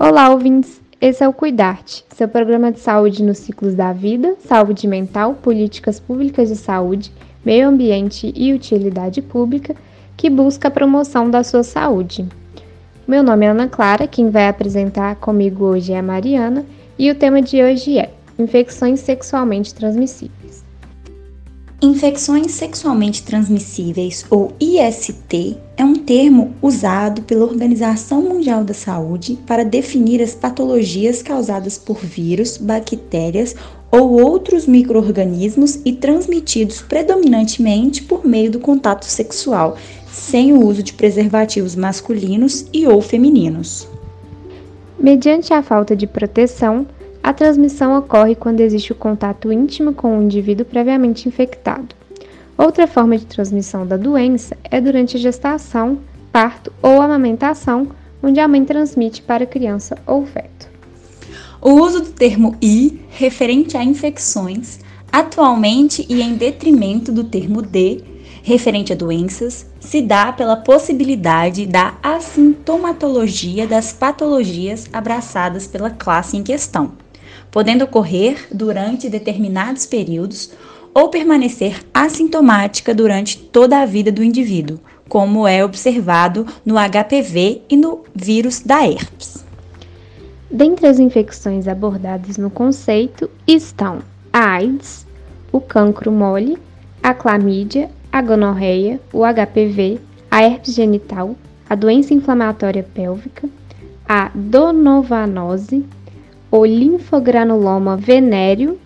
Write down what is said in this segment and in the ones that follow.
Olá, ouvintes! Esse é o Cuidarte, seu programa de saúde nos ciclos da vida, saúde mental, políticas públicas de saúde, meio ambiente e utilidade pública, que busca a promoção da sua saúde. Meu nome é Ana Clara, quem vai apresentar comigo hoje é a Mariana, e o tema de hoje é Infecções sexualmente transmissíveis. Infecções sexualmente transmissíveis, ou IST, é um termo usado pela Organização Mundial da Saúde para definir as patologias causadas por vírus, bactérias ou outros microorganismos e transmitidos predominantemente por meio do contato sexual, sem o uso de preservativos masculinos e ou femininos. Mediante a falta de proteção, a transmissão ocorre quando existe o contato íntimo com o indivíduo previamente infectado. Outra forma de transmissão da doença é durante a gestação, parto ou amamentação, onde a mãe transmite para a criança ou feto. O uso do termo I, referente a infecções, atualmente e em detrimento do termo D, referente a doenças, se dá pela possibilidade da assintomatologia das patologias abraçadas pela classe em questão podendo ocorrer durante determinados períodos ou permanecer assintomática durante toda a vida do indivíduo, como é observado no HPV e no vírus da herpes. Dentre as infecções abordadas no conceito estão a AIDS, o cancro mole, a clamídia, a gonorreia, o HPV, a herpes genital, a doença inflamatória pélvica, a donovanose, o linfogranuloma venéreo,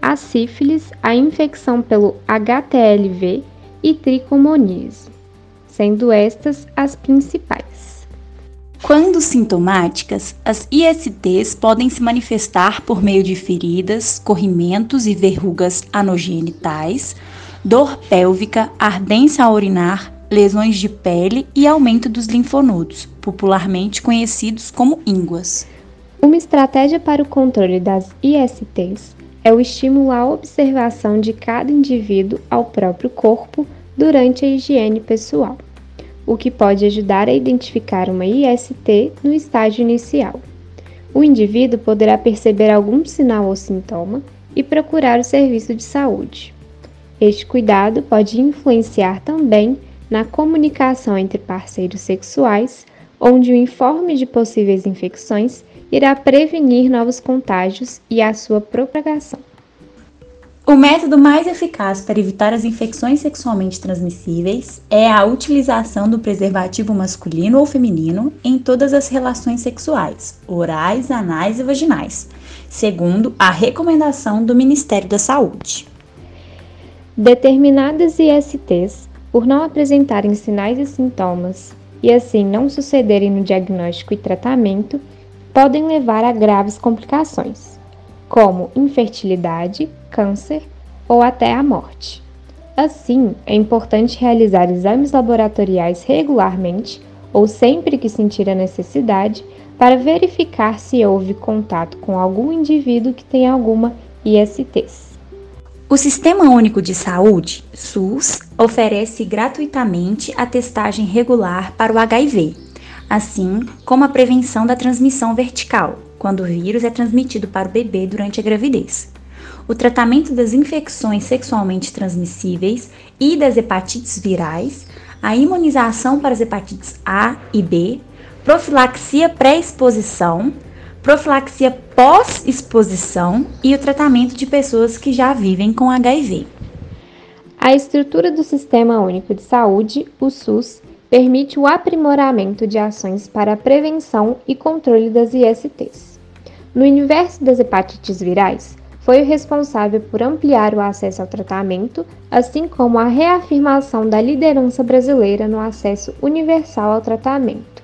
a sífilis, a infecção pelo HTLV e tricomoníase, sendo estas as principais. Quando sintomáticas, as ISTs podem se manifestar por meio de feridas, corrimentos e verrugas anogenitais, dor pélvica, ardência a urinar, lesões de pele e aumento dos linfonodos, popularmente conhecidos como ínguas. Uma estratégia para o controle das ISTs é o estímulo à observação de cada indivíduo ao próprio corpo durante a higiene pessoal, o que pode ajudar a identificar uma IST no estágio inicial. O indivíduo poderá perceber algum sinal ou sintoma e procurar o serviço de saúde. Este cuidado pode influenciar também na comunicação entre parceiros sexuais, onde o informe de possíveis infecções irá prevenir novos contágios e a sua propagação. O método mais eficaz para evitar as infecções sexualmente transmissíveis é a utilização do preservativo masculino ou feminino em todas as relações sexuais, orais, anais e vaginais, segundo a recomendação do Ministério da Saúde. Determinadas ISTs, por não apresentarem sinais e sintomas e assim não sucederem no diagnóstico e tratamento, podem levar a graves complicações, como infertilidade, câncer ou até a morte. Assim, é importante realizar exames laboratoriais regularmente ou sempre que sentir a necessidade para verificar se houve contato com algum indivíduo que tem alguma ISTs. O Sistema Único de Saúde, SUS, oferece gratuitamente a testagem regular para o HIV, assim como a prevenção da transmissão vertical, quando o vírus é transmitido para o bebê durante a gravidez. O tratamento das infecções sexualmente transmissíveis e das hepatites virais, a imunização para as hepatites A e B, profilaxia pré-exposição, profilaxia pós-exposição e o tratamento de pessoas que já vivem com HIV. A estrutura do Sistema Único de Saúde, o SUS, permite o aprimoramento de ações para a prevenção e controle das ISTs. No universo das hepatites virais, foi o responsável por ampliar o acesso ao tratamento, assim como a reafirmação da liderança brasileira no acesso universal ao tratamento.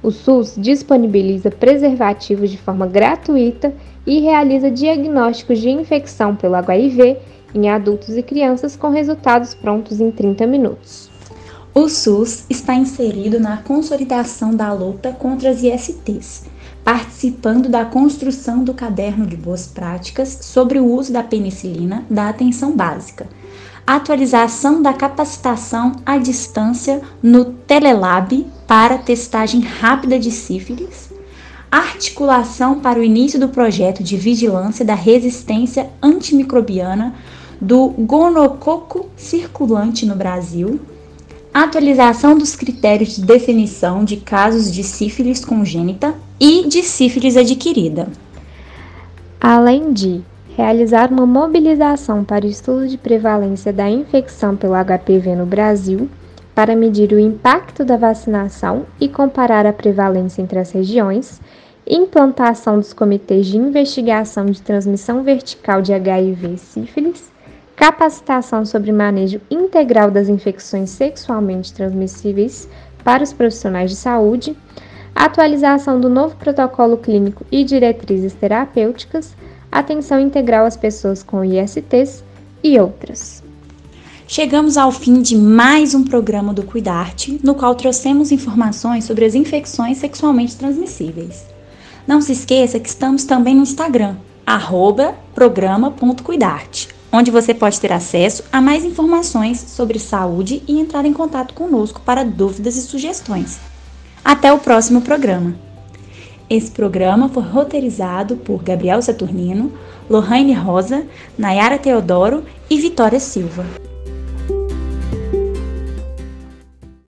O SUS disponibiliza preservativos de forma gratuita e realiza diagnósticos de infecção pelo HIV em adultos e crianças com resultados prontos em 30 minutos. O SUS está inserido na consolidação da luta contra as ISTs, participando da construção do caderno de boas práticas sobre o uso da penicilina da atenção básica, atualização da capacitação à distância no Telelab para testagem rápida de sífilis, articulação para o início do projeto de vigilância da resistência antimicrobiana do gonococo circulante no Brasil, atualização dos critérios de definição de casos de sífilis congênita e de sífilis adquirida. Além de realizar uma mobilização para o estudo de prevalência da infecção pelo HPV no Brasil, para medir o impacto da vacinação e comparar a prevalência entre as regiões, implantação dos comitês de investigação de transmissão vertical de HIV e sífilis, capacitação sobre manejo integral das infecções sexualmente transmissíveis para os profissionais de saúde, atualização do novo protocolo clínico e diretrizes terapêuticas, atenção integral às pessoas com ISTs e outras. Chegamos ao fim de mais um programa do Cuidarte, no qual trouxemos informações sobre as infecções sexualmente transmissíveis. Não se esqueça que estamos também no Instagram, programa.cuidarte, onde você pode ter acesso a mais informações sobre saúde e entrar em contato conosco para dúvidas e sugestões. Até o próximo programa! Esse programa foi roteirizado por Gabriel Saturnino, Lohane Rosa, Nayara Teodoro e Vitória Silva.